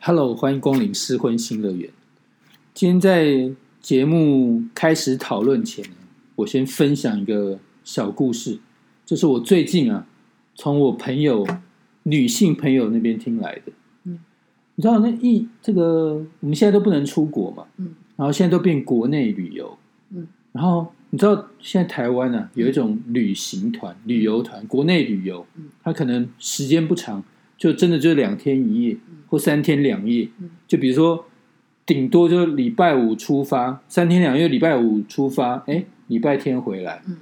Hello，欢迎光临失婚新乐园。今天在节目开始讨论前呢，我先分享一个小故事，这是我最近啊从我朋友女性朋友那边听来的。嗯，你知道那一这个我们现在都不能出国嘛，嗯，然后现在都变国内旅游，嗯，然后你知道现在台湾呢、有一种旅行团、旅游团，国内旅游嗯，它可能时间不长，就真的就两天一夜嗯或三天两夜嗯，就比如说顶多就礼拜五出发，三天两夜，礼拜五出发，哎，礼拜天回来，嗯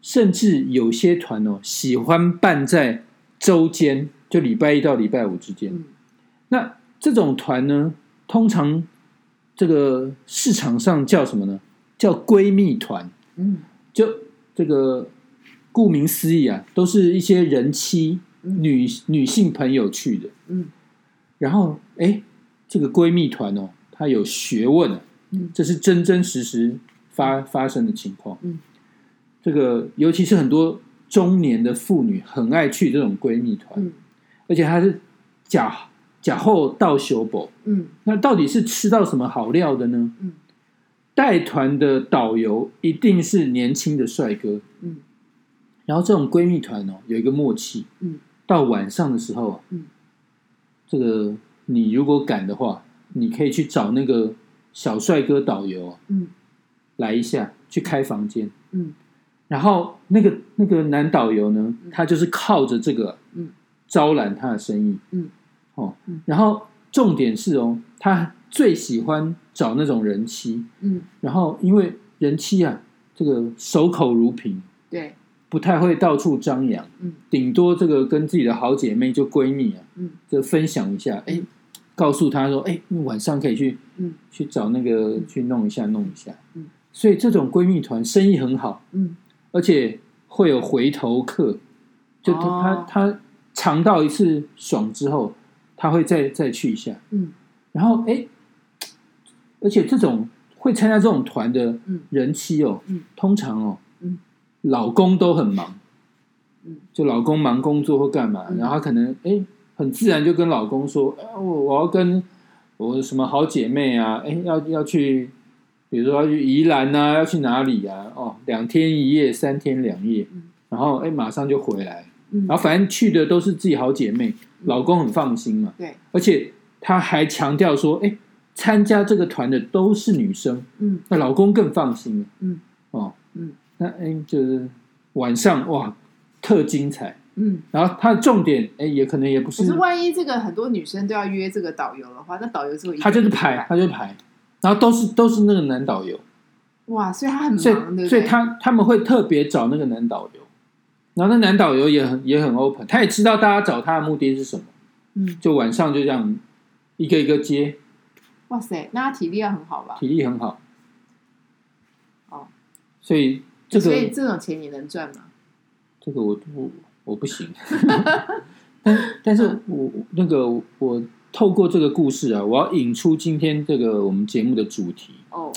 甚至有些团哦喜欢办在周间，就礼拜一到礼拜五之间。嗯那这种团呢，通常这个市场上叫什么呢？叫闺蜜团。嗯就这个顾名思义啊，都是一些人妻、嗯女女性朋友去的。嗯。然后，哎，这个闺蜜团哦，她有学问啊，嗯。这是真真实实发发生的情况。嗯，这个尤其是很多中年的妇女很爱去这种闺蜜团，嗯。而且它是假假后到修补。嗯。那到底是吃到什么好料的呢？嗯。带团的导游一定是年轻的帅哥，嗯。然后这种闺蜜团哦，有一个默契，嗯，到晚上的时候啊，嗯，这个你如果敢的话，你可以去找那个小帅哥导游啊，嗯。来一下去开房间，嗯。然后那个那个男导游呢，嗯。他就是靠着这个，嗯，招揽他的生意，嗯，哦嗯，然后重点是哦，他最喜欢找那种人妻，嗯，然后因为人妻啊，这个守口如瓶，对，不太会到处张扬，嗯。顶多这个跟自己的好姐妹就闺蜜啊，嗯。就分享一下，哎嗯，告诉她说，哎，你晚上可以去嗯。去找那个去弄一下弄一下，嗯，所以这种闺蜜团生意很好，嗯。而且会有回头客，就他、哦。他他尝到一次爽之后，她会再再去一下，嗯。然后哎，而且这种会参加这种团的嗯。人妻哦，嗯。通常哦，嗯老公都很忙，嗯。就老公忙工作或干嘛，嗯。然后他可能哎很自然就跟老公说，哎我我要跟我什么好姐妹啊，哎要要去，比如说要去宜兰啊，要去哪里啊？哦，两天一夜，三天两夜，嗯。然后哎马上就回来，嗯，然后反正去的都是自己好姐妹，老公很放心嘛，对，而且他还强调说，哎，参加这个团的都是女生，嗯。那老公更放心。嗯那哎就是晚上哇特精彩，嗯。然后它的重点哎也可能也不是可是，万一这个很多女生都要约这个导游的话，那导游就会一他就是排，他就是排，然后都是都是那个男导游，哇，所以他很所忙，对以所以？他他们会特别找那个男导游，然后那男导游也很也很 open，他也知道大家找他的目的是什么，嗯，就晚上就这样一个一个接，哇塞，那他体力要很好吧？体力很好，哦，所以这所以个这种钱你能赚吗？这个我我我不行，但但是我那个我透过这个故事啊，我要引出今天这个我们节目的主题，哦，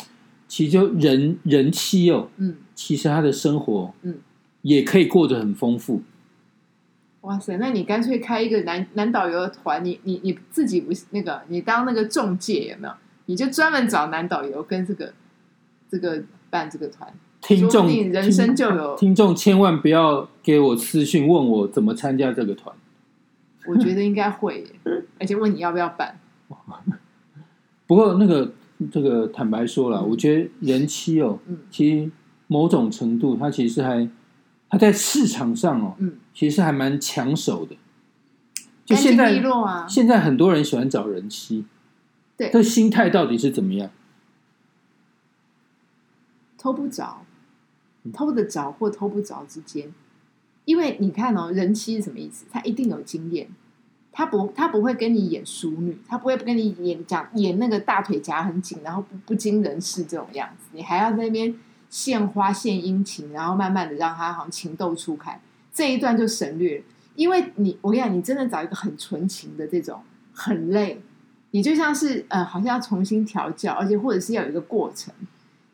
其实就人人妻哦，嗯，其实他的生活嗯。也可以过得很丰富，哇塞，那你干脆开一个男男导游的团，你你你自己不是那个，你当那个中介有没有？你就专门找男导游跟这个这个办这个团，说听众人生就有，听众千万不要给我私讯问我怎么参加这个团。我觉得应该会耶，而且问你要不要办。不过那个这个坦白说了，嗯我觉得人妻哦，嗯其实某种程度它其实还它在市场上哦，嗯，其实还蛮抢手的。就现在现在很多人喜欢找人妻，对这心态到底是怎么样？偷不着，偷得着或偷不着之间，因为你看哦，人妻是什么意思？他一定有经验，他不他不会跟你演淑女，他不会跟你演讲演那个大腿夹很紧，然后不不经人事这种样子，你还要在那边献花献殷勤，然后慢慢的让他好像情窦初开，这一段就省略，因为你我跟你讲，你真的找一个很纯情的这种很累，你就像是呃，好像要重新调教，而且或者是要有一个过程。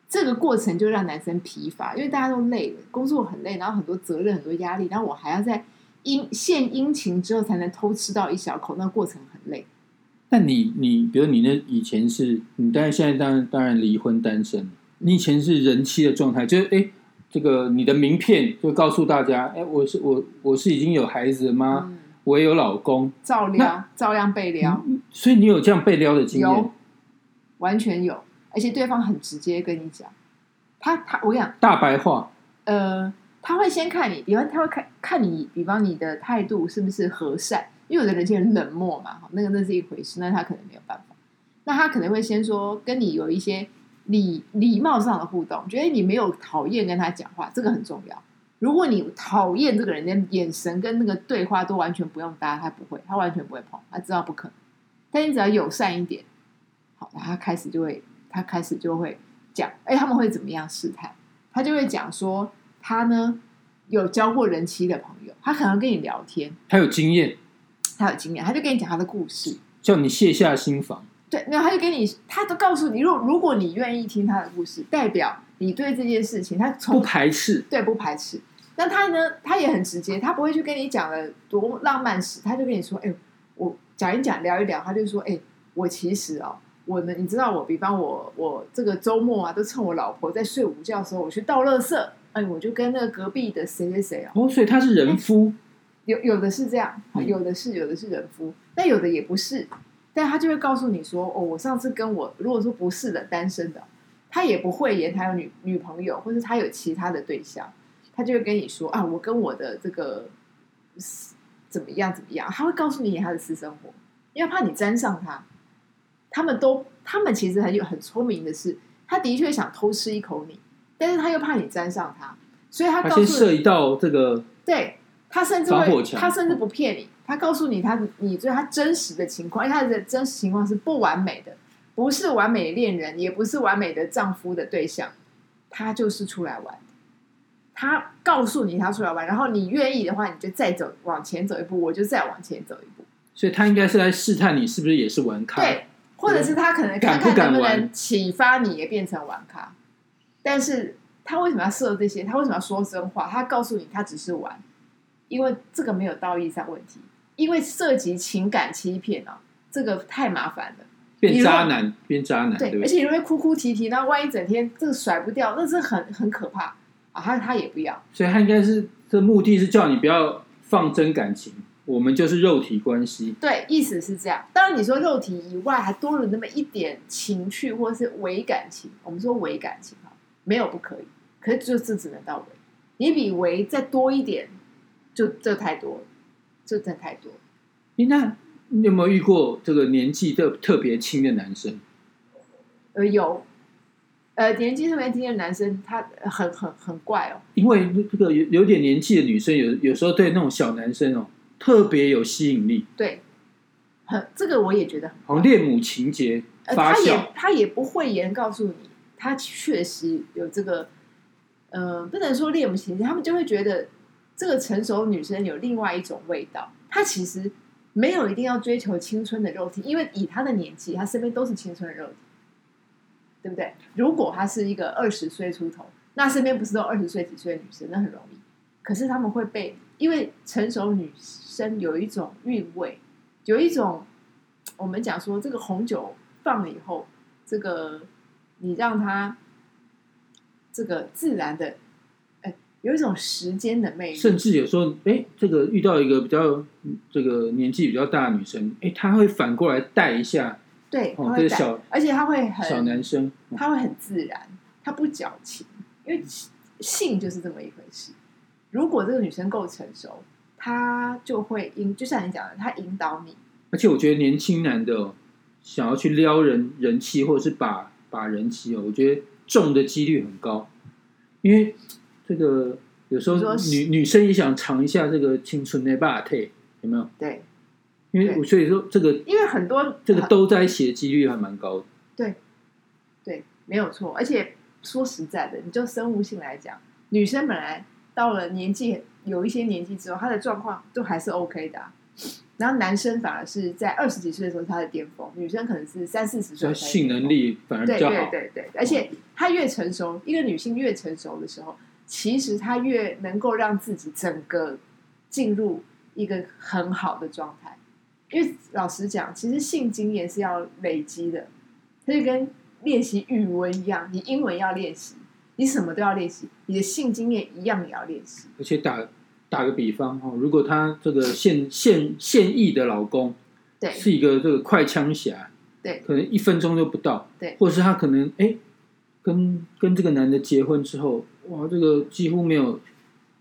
这个过程就让男生疲乏，因为大家都累了，工作很累，然后很多责任、很多压力，然后我还要在殷献殷勤之后才能偷吃到一小口，那个过程很累。那你你比如你那以前是你当然现在当然当然离婚单身，你以前是人妻的状态，就是哎这个你的名片就告诉大家，哎我是我我是已经有孩子了吗？嗯，我也有老公，照撩，照样被撩，所以你有这样被撩的经验？有，，完全有，而且对方很直接跟你讲，他他我跟你讲，大白话，呃，他会先看你，比方他会看看你，比方你的态度是不是和善，因为有的人就很冷漠嘛，哈那个那是一回事，那他可能没有办法，那他可能会先说跟你有一些礼礼貌上的互动，觉得你没有讨厌跟他讲话，这个很重要。如果你讨厌这个人的眼神跟那个对话都完全不用搭，他不会，他完全不会碰，他知道不可能。但你只要友善一点，好，他开始就会，他开始就会讲，哎，他们会怎么样试探？他就会讲说，他呢有交过人妻的朋友，他可能跟你聊天，他有经验，他有经验，他就跟你讲他的故事。叫你卸下心防。对，没有，他就跟你，他都告诉你，如果如果你愿意听他的故事，代表你对这件事情，他从不排斥，对不排斥。那他呢，他也很直接，他不会去跟你讲了多浪漫史，他就跟你说，哎，我讲一讲，聊一聊，他就说，哎，我其实哦，我呢，你知道我，比方我我这个周末啊，都趁我老婆在睡午觉的时候，我去倒垃圾，哎，我就跟那个隔壁的谁谁谁啊，哦，所以他是人夫，有有的是这样，嗯有的是有的是人夫，但有的也不是，但他就会告诉你说，哦，我上次跟我如果说不是的单身的，他也不会言他有女女朋友，或者他有其他的对象，他就会跟你说啊，我跟我的这个私怎么样怎么样，他会告诉你他的私生活，因为怕你沾上他。他们都，他们其实很有很聪明的是，他的确想偷吃一口你，但是他又怕你沾上他，所以他他告诉你先设一道这个对他甚至会，他甚至不骗你，他告诉你他你对他真实的情况，因为他的真实情况是不完美的，不是完美恋人，也不是完美的丈夫的对象，他就是出来玩。他告诉你他出来玩，然后你愿意的话，你就再走往前走一步，我就再往前走一步。所以他应该是来试探你是不是也是玩咖。对，或者是他可能看看能不能启发你也变成玩咖。但是他为什么要设这些？他为什么要说真话？他告诉你他只是玩，因为这个没有道义上问题，因为涉及情感欺骗啊，这个太麻烦了。变渣男，变渣男，对对，而且你会哭哭啼啼，那万一整天这个甩不掉，那是很很可怕啊！他他也不要，所以他应该是这目的是叫你不要放真感情，我们就是肉体关系。对，意思是这样。当然，你说肉体以外还多了那么一点情趣或是伪感情，我们说伪感情哈，没有不可以，可是就是只能到伪。你比伪再多一点，就这太多了，这真太多了。诶那你有没有遇过这个年纪特特别轻的男生？呃，有，呃，年纪特别轻的男生，他很很很怪哦。因为这个有有点年纪的女生，有有时候对那种小男生哦特别有吸引力，对，很这个我也觉得很好像恋母情节呃，发酵。他也他也不讳言告诉你，他确实有这个，呃，不能说恋母情节，他们就会觉得这个成熟女生有另外一种味道。她其实没有一定要追求青春的肉体，因为以她的年纪，她身边都是青春的肉体，对不对？如果她是一个二十岁出头，那身边不是都二十岁几岁的女生，那很容易。可是他们会被，因为成熟女生有一种韵味，有一种我们讲说，这个红酒放了以后，这个你让它这个自然的，哎，有一种时间的魅力，甚至有时候，哎，这个遇到一个比较嗯这个年纪比较大的女生，哎，她会反过来带一下对，这个小而且她会很小，男生，嗯他会很自然，他不矫情，因为性就是这么一回事。如果这个女生够成熟，她就会引，就像你讲的，她引导你。而且我觉得年轻男的、哦、想要去撩人人气，或者是把把人气哦，我觉得中的几率很高，因为这个有时候女女生也想尝一下这个青春的霸体，有没有？对，因为我所以说这个因为很多这个都在一起的几率还蛮高的。对，没有错。而且说实在的，你就生物性来讲，女生本来到了年纪有一些年纪之后，他的状况都还是 OK 的啊、然后男生反而是在二十几岁的时候他的巅峰，女生可能是三四十岁性能力反而比对较好。对对对，而且她越成熟，一个女性越成熟的时候，其实她越能够让自己整个进入一个很好的状态。因为老实讲，其实性经验是要累积的，它就跟练习语文一样，你英文要练习，你什么都要练习，你的性经验一样也要练习。而且打打个比方哦，如果她这个现现现役的老公对是一个这个快枪侠，对可能一分钟都不到，对或者是他可能哎跟跟这个男的结婚之后，哇，这个几乎没有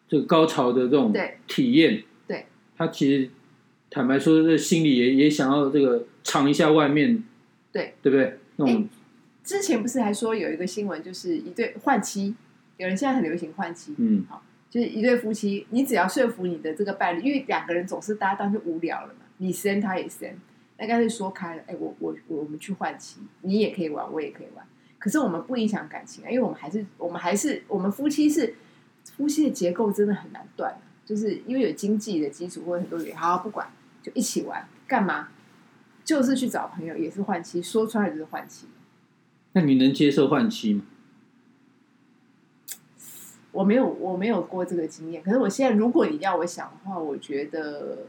这个高潮的这种对体验，对，他其实坦白说，这心里也也想要这个尝一下外面，对对不对？那种之前不是还说有一个新闻，就是一对换妻，有人现在很流行换妻，嗯。好就是一对夫妻，你只要说服你的这个伴侣，因为两个人总是搭档就无聊了嘛，你生他也生，那干脆说开了，哎，我我我我们去换妻，你也可以玩，我也可以玩，可是我们不影响感情啊，因为我们还是我们还是我们夫妻是夫妻的结构真的很难断啊，就是因为有经济的基础或者很多原因，好不管就一起玩干嘛，就是去找朋友也是换妻，说出来就是换妻。那你能接受换妻吗？我没有我没有过这个经验，可是我现在如果你要我想的话，我觉得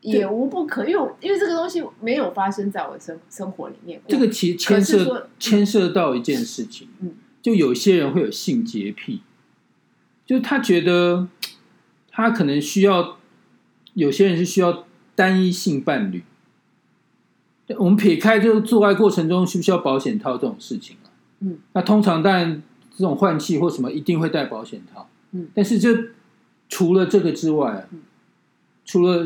也无不可，因为因为这个东西没有发生在我生生活里面。这个其实牵涉牵涉到一件事情，嗯，就有些人会有性洁癖，就是他觉得他可能需要，有些人是需要单一性伴侣。我们撇开就是做爱过程中需不需要保险套这种事情啊嗯，那通常当然这种换气或什么一定会带保险套，嗯，但是这除了这个之外除了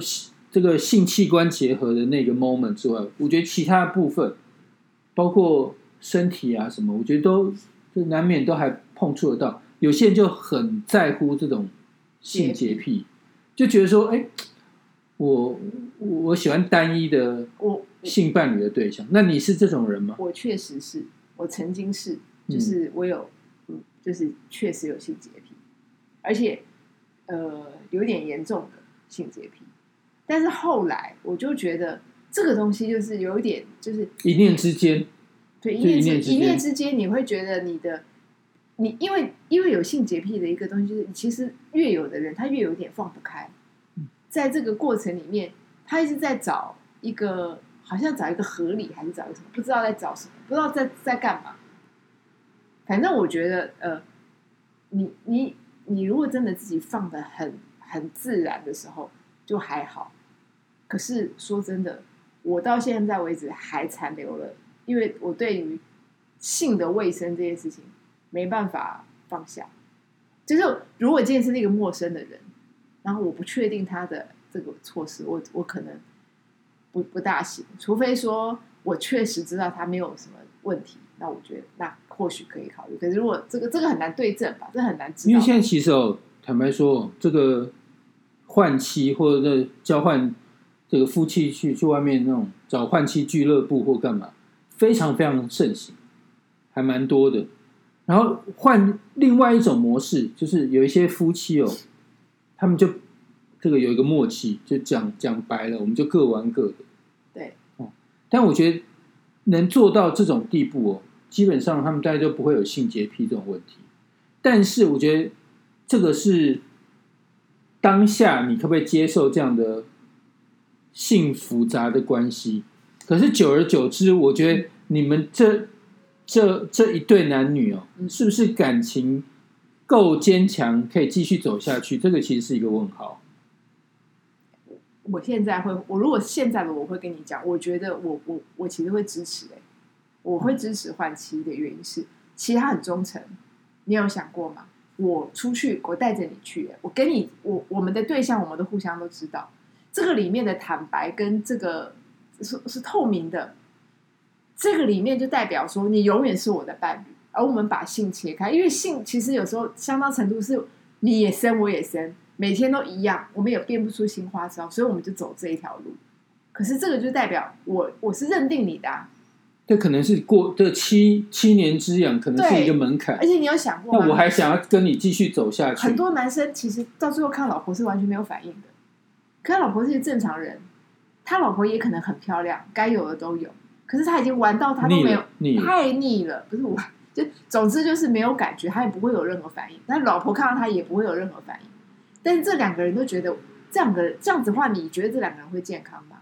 这个性器官结合的那个 moment 之外，我觉得其他部分，包括身体啊什么，我觉得都就难免都还碰触得到。有些人就很在乎这种性洁癖，就觉得说，哎，我我我喜欢单一的我性伴侣的对象。那你是这种人吗？我确实是我曾经是，嗯就是我有嗯，就是确实有性洁癖，而且呃有点严重的性洁癖。但是后来我就觉得这个东西就是有一点就是一念之间，对，一念之一念之间一念之间，你会觉得你的你因为因为有性洁癖的一个东西，就是其实越有的人他越有点放不开，嗯在这个过程里面，他一直在找一个好像找一个合理，还是找一个什么，不知道在找什么，不知道在在干嘛。反正我觉得，呃，你你你如果真的自己放的很很自然的时候，就还好。可是说真的，我到现在为止还残留了，因为我对于性的卫生这件事情没办法放下。就是如果今天是那个陌生的人，然后我不确定他的这个措施，我我可能不不大行，除非说我确实知道他没有什么问题，那我觉得那或许可以考虑。可是如果这个这个很难对症吧，这很难知道。因为现在其实哦，坦白说，这个换妻或者是交换这个夫妻去去外面那种找换妻俱乐部或干嘛，非常非常盛行，还蛮多的。然后换另外一种模式，就是有一些夫妻哦，他们就这个有一个默契，就讲讲白了，我们就各玩各的。但我觉得能做到这种地步哦，基本上他们大家都不会有性洁癖这种问题。但是我觉得这个是当下你可不可以接受这样的性复杂的关系？可是久而久之，我觉得你们这这这一对男女哦，嗯是不是感情够坚强，可以继续走下去？这个其实是一个问号。我现在会，我如果现在的我会跟你讲，我觉得我我我其实会支持哎、我会支持换妻的原因是，其实他很忠诚，你有想过吗？我出去，我带着你去、我跟你，我我们的对象，我们都互相都知道，这个里面的坦白跟这个是是透明的，这个里面就代表说你永远是我的伴侣，而我们把性切开，因为性其实有时候相当程度是你也生我也生，每天都一样，我们也变不出新花招，所以我们就走这一条路。可是这个就代表我我是认定你的、啊，这可能是过这七七年之痒，可能是一个门槛而。且你有想过吗？那我还想要跟你继续走下去很。多男生其实到最后看老婆是完全没有反应的，可他老婆是一个正常人，他老婆也可能很漂亮，该有的都有，可是他已经玩到他都没有。太腻了，不是我，就总之就是没有感觉，他也不会有任何反应。那老婆看到他也不会有任何反应。但是这两个人都觉得这样的这样子的话，你觉得这两个人会健康吗？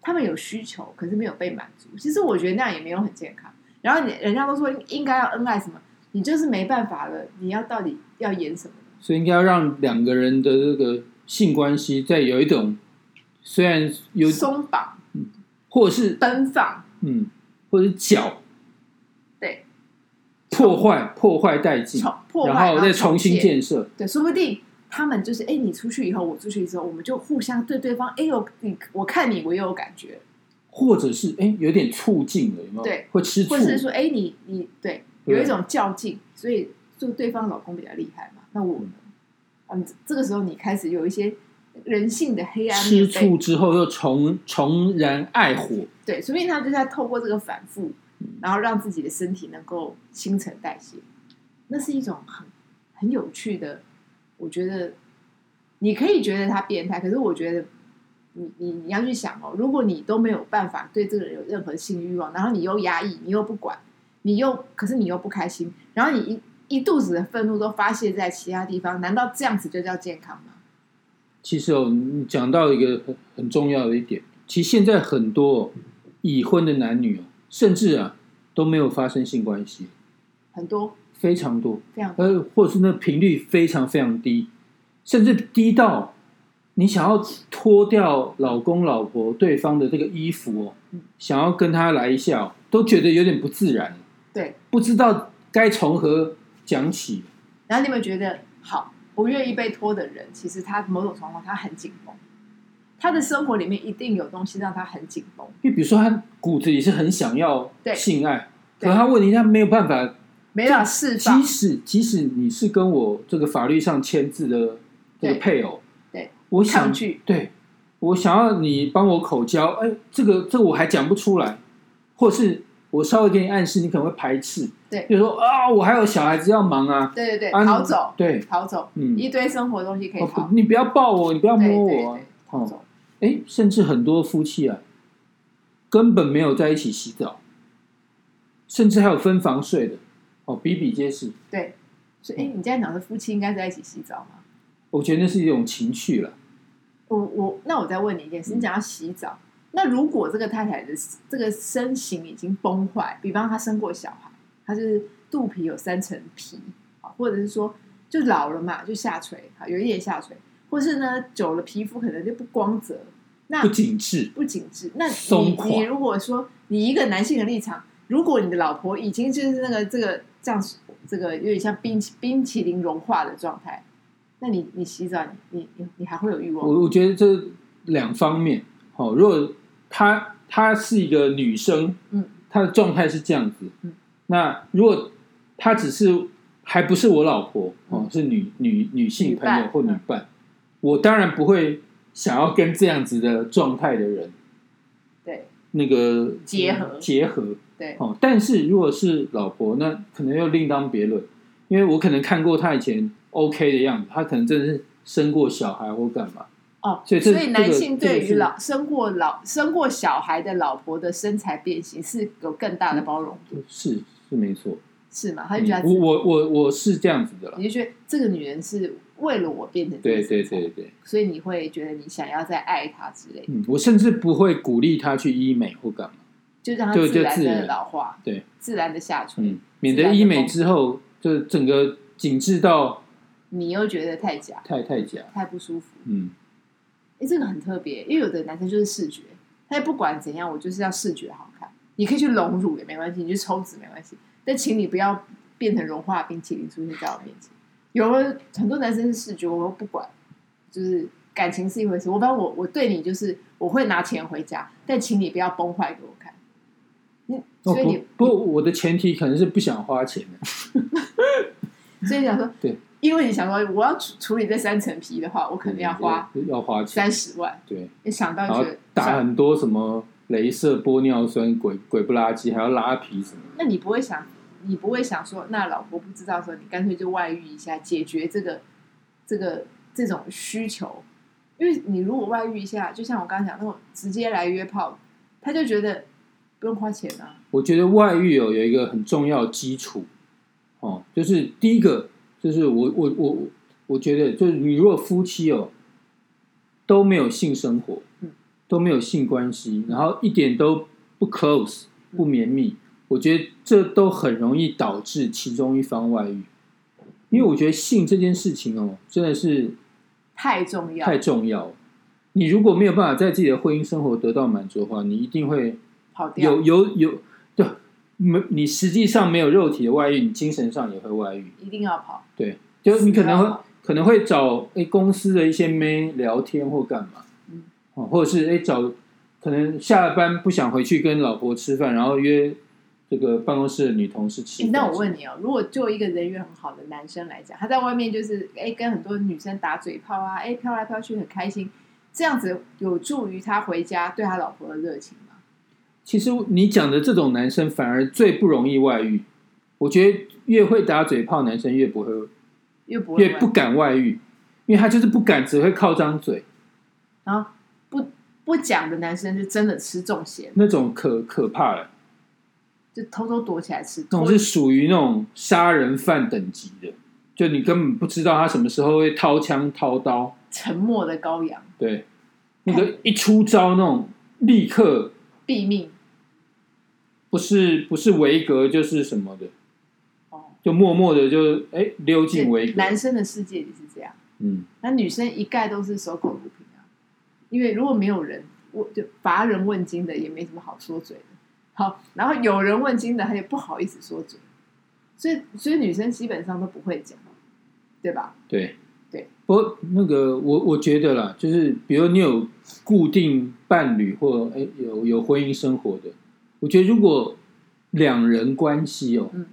他们有需求，可是没有被满足。其实我觉得那样也没有很健康。然后你人家都说应该要恩爱什么，你就是没办法了。你要到底要演什么？所以应该要让两个人的这个性关系再有一种，虽然有松绑，或者是奔放，嗯，或者是搅，对，破坏破坏殆尽，破坏，然后再重新建。建设。对，说不定他们就是，哎，你出去以后，我出去之后，我们就互相对对方，哎呦，你我看你，我又有感觉，或者是哎有点促进了，有没有？对，会吃醋。或，者是说，哎，你你对，有一种较劲，所以就对方老公比较厉害嘛，那我呢？嗯，这个时候你开始有一些人性的黑暗面吃醋之后又重重燃爱火，对，说不定他就在透过这个反复，然后让自己的身体能够新陈代谢，那是一种很很有趣的。我觉得你可以觉得他变态，可是我觉得你你你要去想哦，如果你都没有办法对这个人有任何性欲望，然后你又压抑，你又不管，你又可是你又不开心，然后你一一肚子的愤怒都发泄在其他地方，难道这样子就叫健康吗？其实哦，你讲到一个很很重要的一点，其实现在很多哦已婚的男女哦，甚至啊都没有发生性关系，很多非常多，非常呃，或者是那频率非常非常低，甚至低到你想要脱掉老公老婆对方的这个衣服哦嗯，想要跟他来一下、哦，都觉得有点不自然，对。不知道该从何讲起。然后你们觉得好不愿意被拖的人，其实他某种状况他很紧绷，他的生活里面一定有东西让他很紧绷，因为比如说他骨子里是很想要对。性爱，可对他问题他没有办法没办法释放。即。使即使你是跟我这个法律上签字的这个配偶，对，我想去对我想要你帮我口交，哎，这个这个我还讲不出来，或是我稍微给你暗示，你可能会排斥，对。比如说啊，我还有小孩子要忙啊，对对对，啊逃走，对，逃走，嗯，一堆生活东西可以你不要抱我，你不要摸我啊。对对，，逃走。哎，甚至很多夫妻啊，根本没有在一起洗澡，甚至还有分房睡的，哦，比比皆是。对，所以哎，你这样讲的夫妻应该在一起洗澡吗？我觉得那是一种情趣了。我我那我再问你一件事，你讲要洗澡，那如果这个太太的这个身形已经崩坏，比方她生过小孩，她就是肚皮有三层皮啊，或者是说就老了嘛，就下垂啊，有一点下垂，或是呢久了皮肤可能就不光泽，那不紧致，不紧致。那你你如果说你一个男性的立场，如果你的老婆已经就是那个这个这样这个有点像冰淇冰淇淋融化的状态，那你你洗澡你你你你还会有欲望？我我觉得这两方面，哦，如果她她是一个女生，嗯，她的状态是这样子，嗯，那如果她只是还不是我老婆，哦，嗯。是女女女性朋友或女嗯伴，我当然不会想要跟这样子的状态的人对。那个结合。结合，对哦，但是如果是老婆，那可能又另当别论，因为我可能看过她以前 OK 的样子，她可能真的是生过小孩或干嘛。哦，所以这男性对于老生过老生过小孩的老婆的身材变形是有更大的包容度，是是没错，是吗？他就觉得嗯我我我我是这样子的了。你就觉得这个女人是为了我变成这对对对对，所以你会觉得你想要再爱她之类的，嗯，我甚至不会鼓励她去医美或干嘛，就让她就自然的老化，对，自然的下垂，嗯，免得医美之后就整个紧致到你又觉得太假、太太假，太不舒服。嗯，哎，这个很特别，因为有的男生就是视觉，他也不管怎样，我就是要视觉好看。你可以去隆乳也没关系，你去抽脂没关系，但请你不要变成融化冰淇淋出现在我面前。有了很多男生是视觉，我都不管，就是感情是一回事。我反正我我对你就是我会拿钱回家，但请你不要崩坏给我看。所以你不不，我的前提可能是不想花钱的，所以想说，对，因为你想说我要处处理这三层皮的话，我肯定要花要花钱，三十万。对，你想到就打很多什么镭射、玻尿酸、鬼鬼不拉几，还要拉皮什么。那你不会想，你不会想说，那老婆不知道的时候，你干脆就外遇一下，解决这个这个这种需求。因为你如果外遇一下，就像我刚刚讲那种直接来约炮，他就觉得不用花钱啊。我觉得外遇哦有一个很重要的基础，哦，就是第一个就是我我我我觉得就是你如果夫妻哦都没有性生活嗯，都没有性关系，然后一点都不 close 嗯不绵密，我觉得这都很容易导致其中一方外遇。因为我觉得性这件事情哦，真的是太重要，太重要。你如果没有办法在自己的婚姻生活得到满足的话，你一定会跑掉有有有，对，没你实际上没有肉体的外遇，你精神上也会外遇。一定要跑。对，就你可能会可能会找哎公司的一些妹聊天或干嘛，嗯哦，或者是哎找可能下了班不想回去跟老婆吃饭，然后约这个办公室的女同事吃。那我问你哦，如果就一个人缘很好的男生来讲，他在外面就是哎跟很多女生打嘴炮啊，哎飘来飘去很开心，这样子有助于他回家对他老婆的热情吗？其实你讲的这种男生反而最不容易外遇。我觉得越会打嘴炮，男生越不会，越不会越不敢外遇，因为他就是不敢，只会靠张嘴，然后不不讲的男生就真的吃重咸，那种可可怕了。就偷偷躲起来吃。那种是属于那种杀人犯等级的，就你根本不知道他什么时候会掏枪掏刀，沉默的羔羊，对，那个一出招那种立刻毙命不是不是维格就是什么的，哦。就默默的就哎溜进维格，男生的世界里是这样，嗯，那女生一概都是守口如瓶啊。因为如果没有人问，就乏人问津的，也没什么好说嘴的。好，然后有人问津的，他也不好意思说嘴，所以所以女生基本上都不会讲，对吧？对对。不过那个我我觉得啦，就是比如你有固定伴侣或哎有有婚姻生活的，我觉得如果两人关系哦，嗯。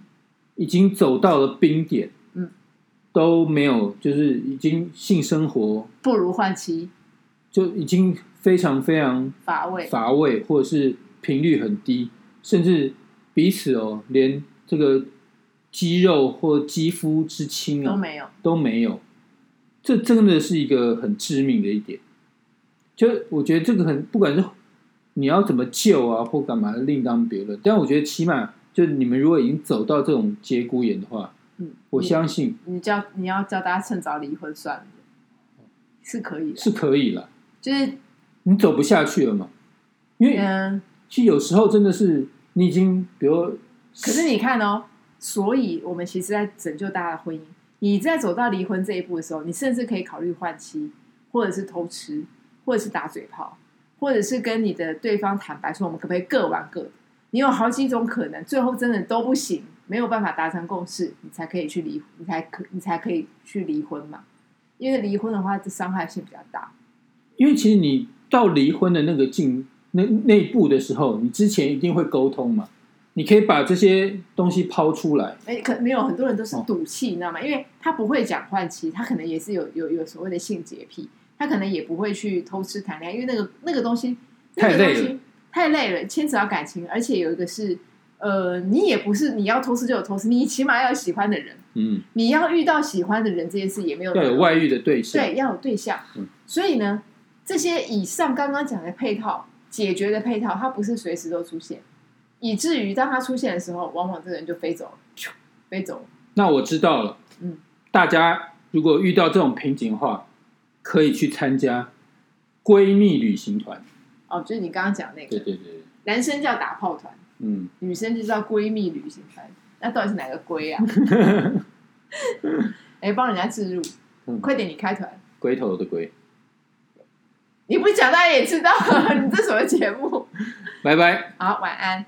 已经走到了冰点，嗯，都没有，就是已经性生活不如换妻，就已经非常非常乏味。乏味，或者是频率很低，甚至彼此哦，连这个肌肉或肌肤之亲啊都没有，都没有，这真的是一个很致命的一点。就我觉得这个很，不管是你要怎么救啊或干嘛，另当别论。但我觉得起码，就你们如果已经走到这种节骨眼的话，嗯，我相信你叫你要叫大家趁早离婚算了，是可以的，是可以了。就是你走不下去了嘛？因为嗯，其实有时候真的是你已经，比如可是你看哦，所以我们其实在拯救大家的婚姻。你在走到离婚这一步的时候，你甚至可以考虑换妻，或者是偷吃，或者是打嘴炮，或者是跟你的对方坦白说，我们可不可以各玩各的？你有好几种可能，最后真的都不行，没有办法达成共识，你才可以去离，你才可你才可以去离婚嘛。因为离婚的话，这伤害性比较大。因为其实你到离婚的那个境那那一步的时候，你之前一定会沟通嘛，你可以把这些东西抛出来。哎，可没有很多人都是哦赌气，你知道吗？因为他不会讲换妻，他可能也是有有有所谓的性洁癖，他可能也不会去偷吃谈恋爱，因为那个那个东西太累了，那个东西太累了，牵扯到感情，而且有一个是呃，你也不是你要偷吃就有偷吃，你起码要有喜欢的人，嗯，你要遇到喜欢的人这件事也没有要有外遇的对象。对，要有对象。嗯所以呢，这些以上刚刚讲的配套解决的配套，它不是随时都出现，以至于当它出现的时候，往往这个人就飞走了，咻飞走了。那我知道了，嗯，大家如果遇到这种瓶颈的话，可以去参加闺蜜旅行团。哦，就是你刚刚讲那个，对对对，男生叫打炮团，嗯，女生就叫闺蜜旅行团。那到底是哪个龟啊？哎，帮人家置入，嗯快点，你开团。龟头的龟，你不讲，大家也知道，你这什么节目？拜拜。好，晚安。